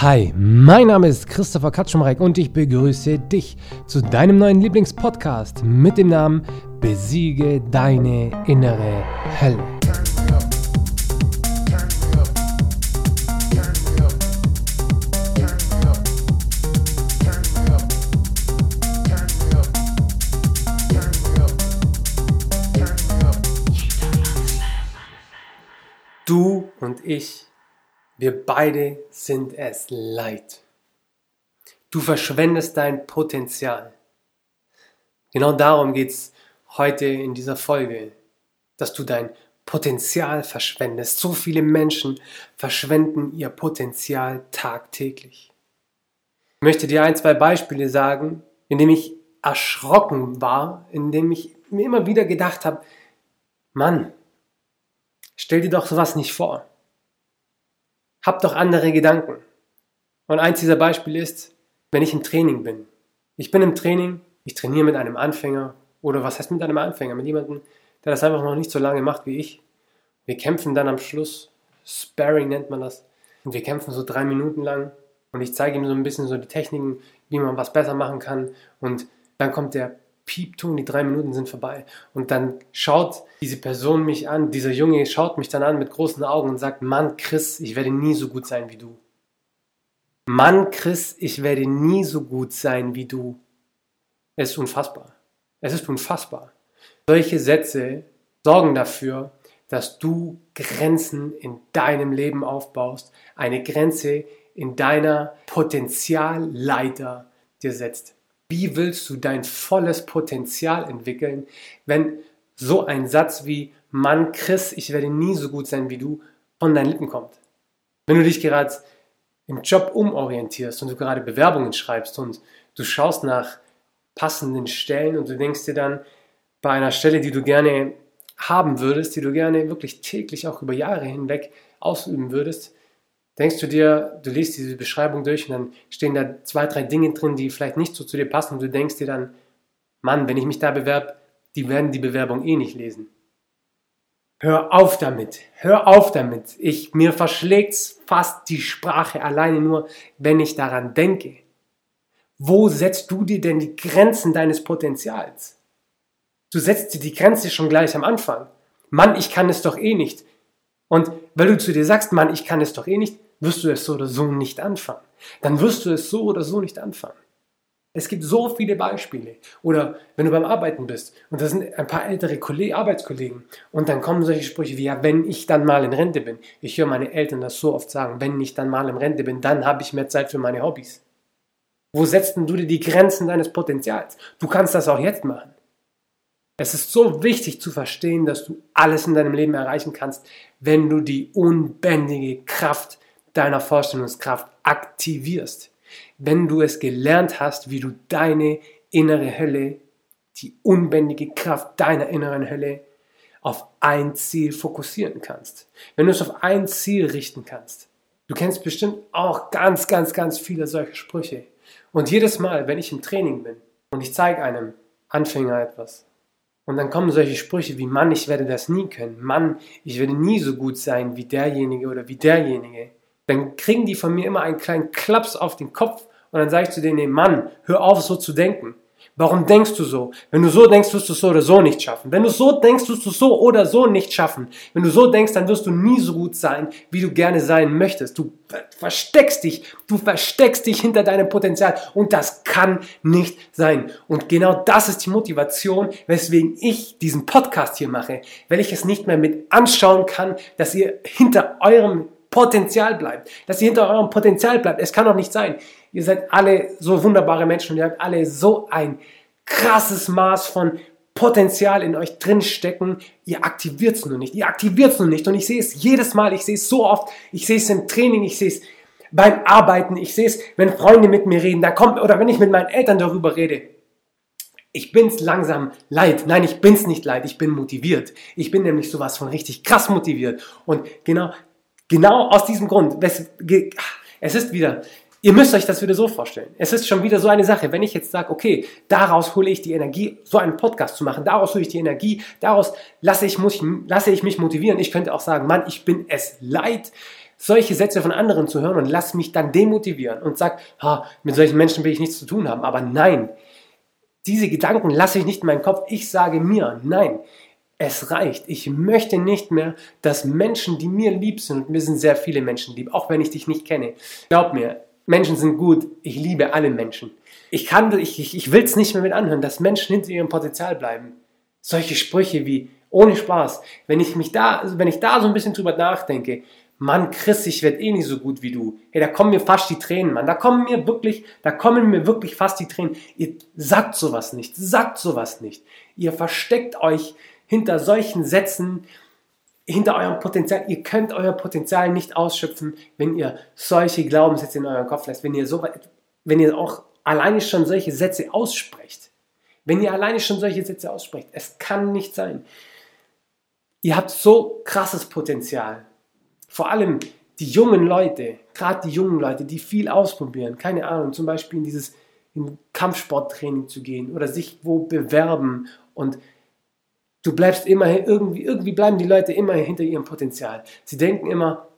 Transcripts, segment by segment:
Hi, mein Name ist Christopher Katschumreck und ich begrüße dich zu deinem neuen Lieblingspodcast mit dem Namen Besiege deine innere Hölle. Du und ich wir beide sind es leid. Du verschwendest dein Potenzial. Genau darum geht es heute in dieser Folge, dass du dein Potenzial verschwendest. So viele Menschen verschwenden ihr Potenzial tagtäglich. Ich möchte dir ein, zwei Beispiele sagen, in denen ich erschrocken war, in denen ich mir immer wieder gedacht habe, Mann, stell dir doch sowas nicht vor. Hab doch andere Gedanken. Und eins dieser Beispiele ist, wenn ich im Training bin. Ich bin im Training, ich trainiere mit einem Anfänger oder was heißt mit einem Anfänger? Mit jemandem, der das einfach noch nicht so lange macht wie ich. Wir kämpfen dann am Schluss, Sparring nennt man das, und wir kämpfen so drei Minuten lang und ich zeige ihm so ein bisschen so die Techniken, wie man was besser machen kann und dann kommt der Piepton, die drei Minuten sind vorbei. Und dann schaut diese Person mich an, dieser Junge schaut mich dann an mit großen Augen und sagt, Mann, Chris, ich werde nie so gut sein wie du. Mann, Chris, ich werde nie so gut sein wie du. Es ist unfassbar. Es ist unfassbar. Solche Sätze sorgen dafür, dass du Grenzen in deinem Leben aufbaust, eine Grenze in deiner Potenzialleiter dir setzt. Wie willst du dein volles Potenzial entwickeln, wenn so ein Satz wie Mann, Chris, ich werde nie so gut sein wie du von deinen Lippen kommt? Wenn du dich gerade im Job umorientierst und du gerade Bewerbungen schreibst und du schaust nach passenden Stellen und du denkst dir dann bei einer Stelle, die du gerne haben würdest, die du gerne wirklich täglich auch über Jahre hinweg ausüben würdest, denkst du dir, du liest diese Beschreibung durch und dann stehen da zwei, drei Dinge drin, die vielleicht nicht so zu dir passen und du denkst dir dann, Mann, wenn ich mich da bewerbe, die werden die Bewerbung eh nicht lesen. Hör auf damit, hör auf damit. Ich, mir verschlägt's fast die Sprache alleine nur, wenn ich daran denke. Wo setzt du dir denn die Grenzen deines Potenzials? Du setzt dir die Grenze schon gleich am Anfang. Mann, ich kann es doch eh nicht. Und weil du zu dir sagst, Mann, ich kann es doch eh nicht, wirst du es so oder so nicht anfangen. Dann wirst du es so oder so nicht anfangen. Es gibt so viele Beispiele. Oder wenn du beim Arbeiten bist und da sind ein paar ältere Kollegen, Arbeitskollegen und dann kommen solche Sprüche wie, ja, wenn ich dann mal in Rente bin. Ich höre meine Eltern das so oft sagen, wenn ich dann mal in Rente bin, dann habe ich mehr Zeit für meine Hobbys. Wo setzt denn du dir die Grenzen deines Potenzials? Du kannst das auch jetzt machen. Es ist so wichtig zu verstehen, dass du alles in deinem Leben erreichen kannst, wenn du die unbändige Kraft deiner Vorstellungskraft aktivierst. Wenn du es gelernt hast, wie du deine innere Hölle, die unbändige Kraft deiner inneren Hölle auf ein Ziel fokussieren kannst. Wenn du es auf ein Ziel richten kannst. Du kennst bestimmt auch ganz, ganz, ganz viele solche Sprüche. Und jedes Mal, wenn ich im Training bin und ich zeige einem Anfänger etwas, und dann kommen solche Sprüche wie, Mann, ich werde das nie können. Mann, ich werde nie so gut sein wie derjenige oder wie derjenige dann kriegen die von mir immer einen kleinen Klaps auf den Kopf und dann sage ich zu denen, Mann, hör auf so zu denken. Warum denkst du so? Wenn du so denkst, wirst du es so oder so nicht schaffen. Wenn du so denkst, wirst du es so oder so nicht schaffen. Wenn du so denkst, dann wirst du nie so gut sein, wie du gerne sein möchtest. Du versteckst dich, du versteckst dich hinter deinem Potenzial und das kann nicht sein. Und genau das ist die Motivation, weswegen ich diesen Podcast hier mache, weil ich es nicht mehr mit anschauen kann, dass ihr hinter eurem Potenzial bleibt, dass ihr hinter eurem Potenzial bleibt. Es kann doch nicht sein. Ihr seid alle so wunderbare Menschen und ihr habt alle so ein krasses Maß von Potenzial in euch drin stecken. Ihr aktiviert es nur nicht. Ihr aktiviert es nur nicht. Und ich sehe es jedes Mal. Ich sehe es so oft. Ich sehe es im Training. Ich sehe es beim Arbeiten. Ich sehe es, wenn Freunde mit mir reden. Da kommt, oder wenn ich mit meinen Eltern darüber rede. Ich bin's langsam leid. Nein, ich bin's nicht leid. Ich bin motiviert. Ich bin nämlich sowas von richtig krass motiviert. Und genau Genau aus diesem Grund. Es ist wieder, ihr müsst euch das wieder so vorstellen. Es ist schon wieder so eine Sache. Wenn ich jetzt sage, okay, daraus hole ich die Energie, so einen Podcast zu machen, daraus hole ich die Energie, daraus lasse ich, muss, lasse ich mich motivieren. Ich könnte auch sagen, Mann, ich bin es leid, solche Sätze von anderen zu hören und lass mich dann demotivieren und sag, ha, mit solchen Menschen will ich nichts zu tun haben. Aber nein, diese Gedanken lasse ich nicht in meinen Kopf. Ich sage mir, nein, es reicht. Ich möchte nicht mehr, dass Menschen, die mir lieb sind, und mir sind sehr viele Menschen lieb, auch wenn ich dich nicht kenne. Glaub mir, Menschen sind gut. Ich liebe alle Menschen. Ich ich, ich, ich will es nicht mehr mit anhören, dass Menschen hinter ihrem Potenzial bleiben. Solche Sprüche wie, ohne Spaß, wenn ich mich da, wenn ich da so ein bisschen drüber nachdenke, Mann, Chris, ich werde eh nicht so gut wie du. Hey, da kommen mir fast die Tränen, Mann. Da kommen mir wirklich, da kommen mir wirklich fast die Tränen. Ihr sagt sowas nicht, sagt sowas nicht. Ihr versteckt euch hinter solchen Sätzen, hinter eurem Potenzial. Ihr könnt euer Potenzial nicht ausschöpfen, wenn ihr solche Glaubenssätze in euren Kopf lässt. Wenn ihr so, wenn ihr auch alleine schon solche Sätze aussprecht. Wenn ihr alleine schon solche Sätze aussprecht. Es kann nicht sein. Ihr habt so krasses Potenzial vor allem die jungen Leute, gerade die jungen Leute, die viel ausprobieren, keine Ahnung, zum Beispiel in dieses in Kampfsporttraining zu gehen oder sich wo bewerben und du bleibst immer irgendwie, irgendwie bleiben die Leute immer hinter ihrem Potenzial. Sie denken immer,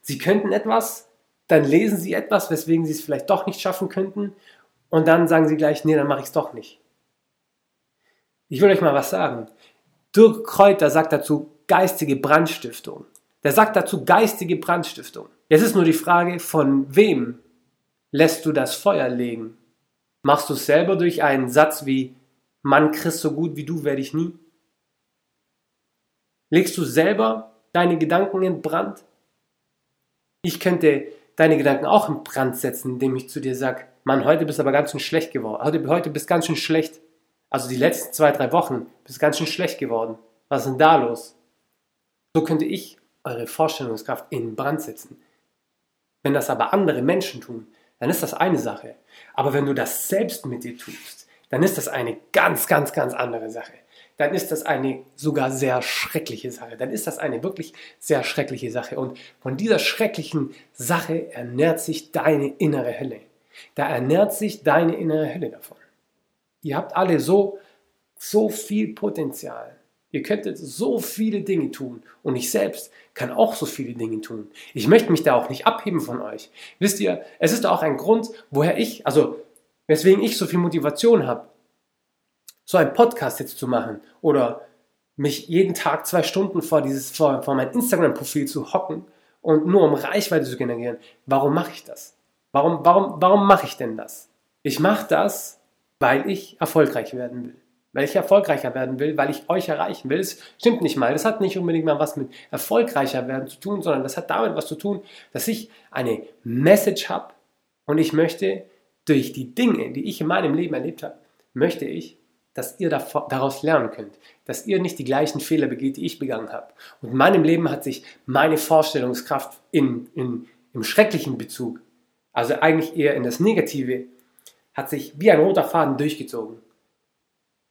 sie könnten etwas, dann lesen sie etwas, weswegen sie es vielleicht doch nicht schaffen könnten und dann sagen sie gleich, nee, dann mache ich es doch nicht. Ich will euch mal was sagen. Dirk Kräuter sagt dazu geistige Brandstiftung. Der sagt dazu geistige Brandstiftung. Jetzt ist nur die Frage, von wem lässt du das Feuer legen? Machst du es selber durch einen Satz wie Mann, Christ so gut wie du werde ich nie? Legst du selber deine Gedanken in Brand? Ich könnte deine Gedanken auch in Brand setzen, indem ich zu dir sage, Mann, heute bist du aber ganz schön schlecht geworden. Heute, heute bist du ganz schön schlecht. Also die letzten zwei, drei Wochen bist du ganz schön schlecht geworden. Was ist denn da los? So könnte ich eure Vorstellungskraft in Brand setzen. Wenn das aber andere Menschen tun, dann ist das eine Sache. Aber wenn du das selbst mit dir tust, dann ist das eine ganz, ganz, ganz andere Sache. Dann ist das eine sogar sehr schreckliche Sache. Dann ist das eine wirklich sehr schreckliche Sache. Und von dieser schrecklichen Sache ernährt sich deine innere Hölle. Da ernährt sich deine innere Hölle davon. Ihr habt alle so, so viel Potenzial. Ihr könntet so viele Dinge tun und ich selbst kann auch so viele Dinge tun. Ich möchte mich da auch nicht abheben von euch. Wisst ihr, es ist auch ein Grund, woher ich, also weswegen ich so viel Motivation habe, so einen Podcast jetzt zu machen oder mich jeden Tag zwei Stunden vor, dieses, vor, vor mein Instagram-Profil zu hocken und nur um Reichweite zu generieren. Warum mache ich das? Warum, warum, warum mache ich denn das? Ich mache das, weil ich erfolgreich werden will weil ich erfolgreicher werden will, weil ich euch erreichen will. Das stimmt nicht mal. Das hat nicht unbedingt mal was mit erfolgreicher werden zu tun, sondern das hat damit was zu tun, dass ich eine Message habe und ich möchte durch die Dinge, die ich in meinem Leben erlebt habe, möchte ich, dass ihr daraus lernen könnt, dass ihr nicht die gleichen Fehler begeht, die ich begangen habe. Und in meinem Leben hat sich meine Vorstellungskraft in, in, im schrecklichen Bezug, also eigentlich eher in das Negative, hat sich wie ein roter Faden durchgezogen.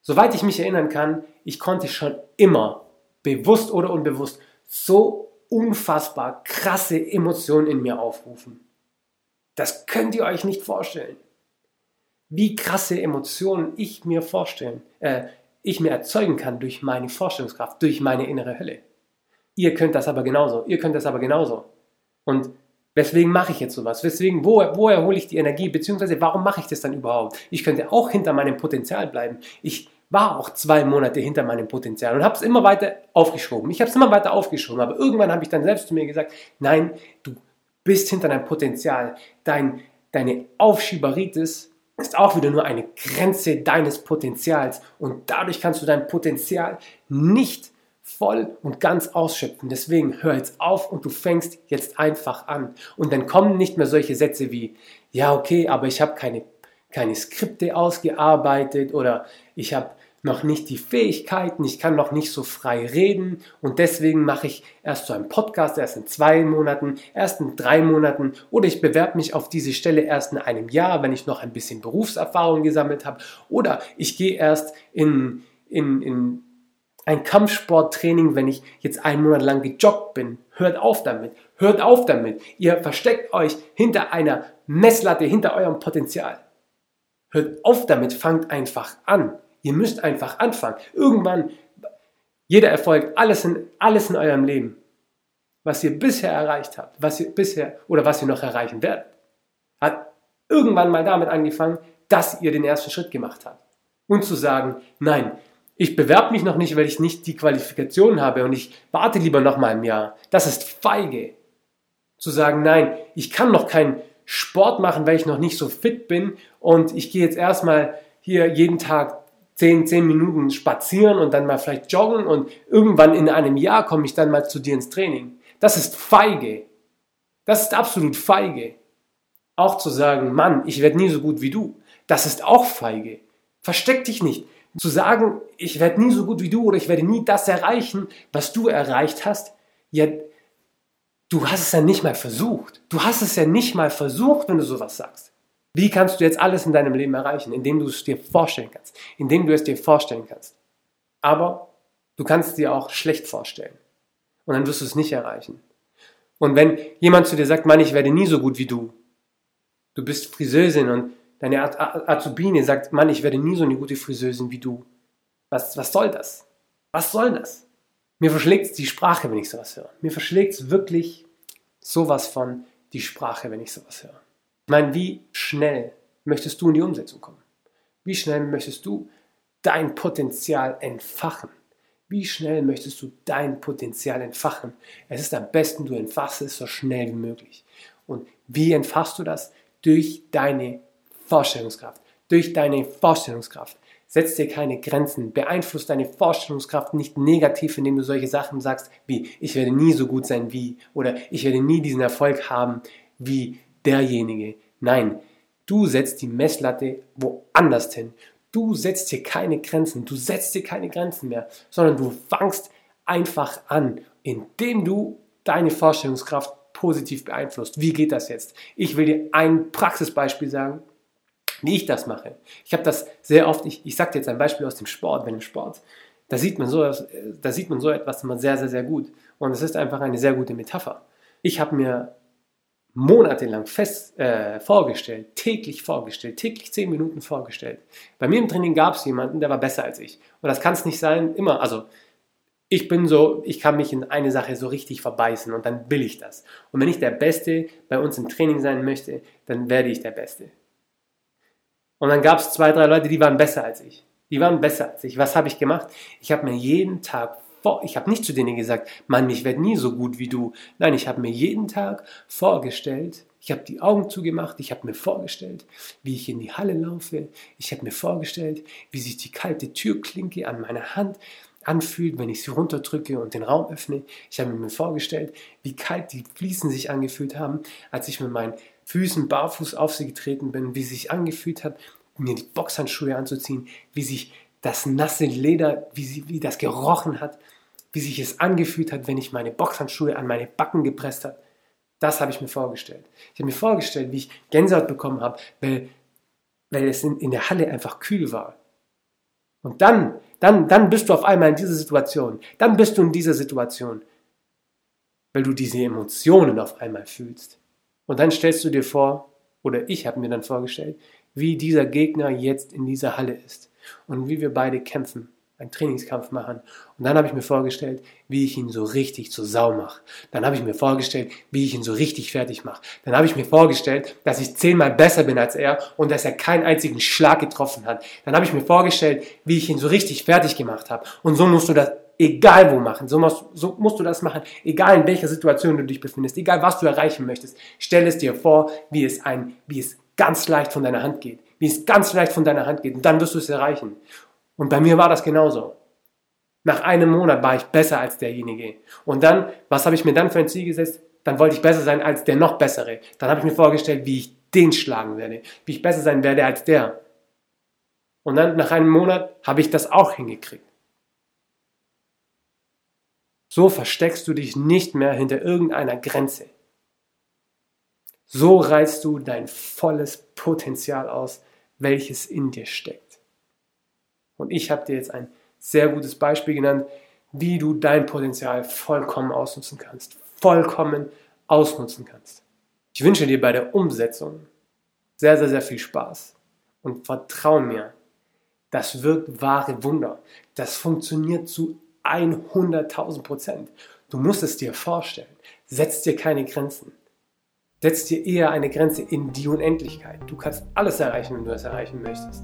Soweit ich mich erinnern kann, ich konnte schon immer, bewusst oder unbewusst, so unfassbar krasse Emotionen in mir aufrufen. Das könnt ihr euch nicht vorstellen. Wie krasse Emotionen ich mir vorstellen, äh, ich mir erzeugen kann durch meine Vorstellungskraft, durch meine innere Hölle. Ihr könnt das aber genauso. Ihr könnt das aber genauso. Und weswegen mache ich jetzt sowas? Weswegen, wo, woher hole ich die Energie? Beziehungsweise, warum mache ich das dann überhaupt? Ich könnte auch hinter meinem Potenzial bleiben. Ich war auch zwei Monate hinter meinem Potenzial und habe es immer weiter aufgeschoben. Ich habe es immer weiter aufgeschoben, aber irgendwann habe ich dann selbst zu mir gesagt, nein, du bist hinter deinem Potenzial. Dein, deine Aufschieberitis ist auch wieder nur eine Grenze deines Potenzials und dadurch kannst du dein Potenzial nicht voll und ganz ausschöpfen. Deswegen hör jetzt auf und du fängst jetzt einfach an. Und dann kommen nicht mehr solche Sätze wie, ja, okay, aber ich habe keine keine Skripte ausgearbeitet oder ich habe noch nicht die Fähigkeiten, ich kann noch nicht so frei reden und deswegen mache ich erst so einen Podcast erst in zwei Monaten, erst in drei Monaten oder ich bewerbe mich auf diese Stelle erst in einem Jahr, wenn ich noch ein bisschen Berufserfahrung gesammelt habe oder ich gehe erst in, in, in ein Kampfsporttraining, wenn ich jetzt einen Monat lang gejoggt bin. Hört auf damit. Hört auf damit. Ihr versteckt euch hinter einer Messlatte, hinter eurem Potenzial. Hört auf damit, fangt einfach an. Ihr müsst einfach anfangen. Irgendwann, jeder Erfolg, alles in, alles in eurem Leben was ihr bisher erreicht habt, was ihr bisher oder was ihr noch erreichen werdet, hat irgendwann mal damit angefangen, dass ihr den ersten Schritt gemacht habt. Und zu sagen, nein, ich bewerbe mich noch nicht, weil ich nicht die Qualifikation habe und ich warte lieber noch mal ein Jahr. Das ist feige. Zu sagen, nein, ich kann noch keinen Sport machen, weil ich noch nicht so fit bin und ich gehe jetzt erstmal hier jeden Tag 10, 10 Minuten spazieren und dann mal vielleicht joggen und irgendwann in einem Jahr komme ich dann mal zu dir ins Training. Das ist feige. Das ist absolut feige. Auch zu sagen, Mann, ich werde nie so gut wie du. Das ist auch feige. Versteck dich nicht. Zu sagen, ich werde nie so gut wie du oder ich werde nie das erreichen, was du erreicht hast, ja, du hast es ja nicht mal versucht. Du hast es ja nicht mal versucht, wenn du sowas sagst. Wie kannst du jetzt alles in deinem Leben erreichen? Indem du es dir vorstellen kannst. Indem du es dir vorstellen kannst. Aber du kannst es dir auch schlecht vorstellen. Und dann wirst du es nicht erreichen. Und wenn jemand zu dir sagt, Mann, ich werde nie so gut wie du. Du bist Friseusin und deine Azubine sagt, Mann, ich werde nie so eine gute Friseusin wie du. Was, was soll das? Was soll das? Mir verschlägt die Sprache, wenn ich sowas höre. Mir verschlägt wirklich sowas von die Sprache, wenn ich sowas höre. Ich meine, wie schnell möchtest du in die Umsetzung kommen? Wie schnell möchtest du dein Potenzial entfachen? Wie schnell möchtest du dein Potenzial entfachen? Es ist am besten, du entfachst es so schnell wie möglich. Und wie entfachst du das? Durch deine Vorstellungskraft. Durch deine Vorstellungskraft. Setz dir keine Grenzen. Beeinflusst deine Vorstellungskraft nicht negativ, indem du solche Sachen sagst wie ich werde nie so gut sein wie oder ich werde nie diesen Erfolg haben wie derjenige. Nein, du setzt die Messlatte woanders hin. Du setzt hier keine Grenzen. Du setzt dir keine Grenzen mehr, sondern du fangst einfach an, indem du deine Vorstellungskraft positiv beeinflusst. Wie geht das jetzt? Ich will dir ein Praxisbeispiel sagen wie ich das mache. Ich habe das sehr oft, ich, ich sage dir jetzt ein Beispiel aus dem Sport, wenn im Sport, da sieht man so, da sieht man so etwas immer sehr, sehr, sehr gut. Und es ist einfach eine sehr gute Metapher. Ich habe mir monatelang fest äh, vorgestellt, täglich vorgestellt, täglich zehn Minuten vorgestellt. Bei mir im Training gab es jemanden, der war besser als ich. Und das kann es nicht sein, immer. Also ich bin so, ich kann mich in eine Sache so richtig verbeißen und dann will ich das. Und wenn ich der Beste bei uns im Training sein möchte, dann werde ich der Beste. Und dann gab es zwei, drei Leute, die waren besser als ich. Die waren besser als ich. Was habe ich gemacht? Ich habe mir jeden Tag vor, ich habe nicht zu denen gesagt, Mann, ich werde nie so gut wie du. Nein, ich habe mir jeden Tag vorgestellt, ich habe die Augen zugemacht, ich habe mir vorgestellt, wie ich in die Halle laufe. Ich habe mir vorgestellt, wie sich die kalte Türklinke an meiner Hand anfühlt, wenn ich sie runterdrücke und den Raum öffne. Ich habe mir vorgestellt, wie kalt die Fliesen sich angefühlt haben, als ich mit meinen Füßen barfuß auf sie getreten bin, wie es sich angefühlt hat, mir die Boxhandschuhe anzuziehen, wie sich das nasse Leder, wie, sie, wie das gerochen hat, wie sich es angefühlt hat, wenn ich meine Boxhandschuhe an meine Backen gepresst habe. Das habe ich mir vorgestellt. Ich habe mir vorgestellt, wie ich Gänsehaut bekommen habe, weil, weil es in, in der Halle einfach kühl war. Und dann, dann, dann bist du auf einmal in dieser Situation. Dann bist du in dieser Situation, weil du diese Emotionen auf einmal fühlst. Und dann stellst du dir vor, oder ich habe mir dann vorgestellt, wie dieser Gegner jetzt in dieser Halle ist und wie wir beide kämpfen, einen Trainingskampf machen. Und dann habe ich mir vorgestellt, wie ich ihn so richtig zur Sau mache. Dann habe ich mir vorgestellt, wie ich ihn so richtig fertig mache. Dann habe ich mir vorgestellt, dass ich zehnmal besser bin als er und dass er keinen einzigen Schlag getroffen hat. Dann habe ich mir vorgestellt, wie ich ihn so richtig fertig gemacht habe. Und so musst du das egal wo machen. So musst, so musst du das machen, egal in welcher Situation du dich befindest, egal was du erreichen möchtest. Stell es dir vor, wie es ein, wie es ganz leicht von deiner Hand geht, wie es ganz leicht von deiner Hand geht und dann wirst du es erreichen. Und bei mir war das genauso. Nach einem Monat war ich besser als derjenige. Und dann, was habe ich mir dann für ein Ziel gesetzt? Dann wollte ich besser sein als der noch bessere. Dann habe ich mir vorgestellt, wie ich den schlagen werde, wie ich besser sein werde als der. Und dann nach einem Monat habe ich das auch hingekriegt. So versteckst du dich nicht mehr hinter irgendeiner Grenze. So reizt du dein volles Potenzial aus, welches in dir steckt. Und ich habe dir jetzt ein sehr gutes Beispiel genannt, wie du dein Potenzial vollkommen ausnutzen kannst. Vollkommen ausnutzen kannst. Ich wünsche dir bei der Umsetzung sehr, sehr, sehr viel Spaß. Und vertrau mir, das wirkt wahre Wunder. Das funktioniert zu 100.000 Prozent. Du musst es dir vorstellen. Setz dir keine Grenzen. Setz dir eher eine Grenze in die Unendlichkeit. Du kannst alles erreichen, wenn du es erreichen möchtest.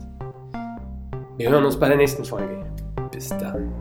Wir hören uns bei der nächsten Folge. Bis dann.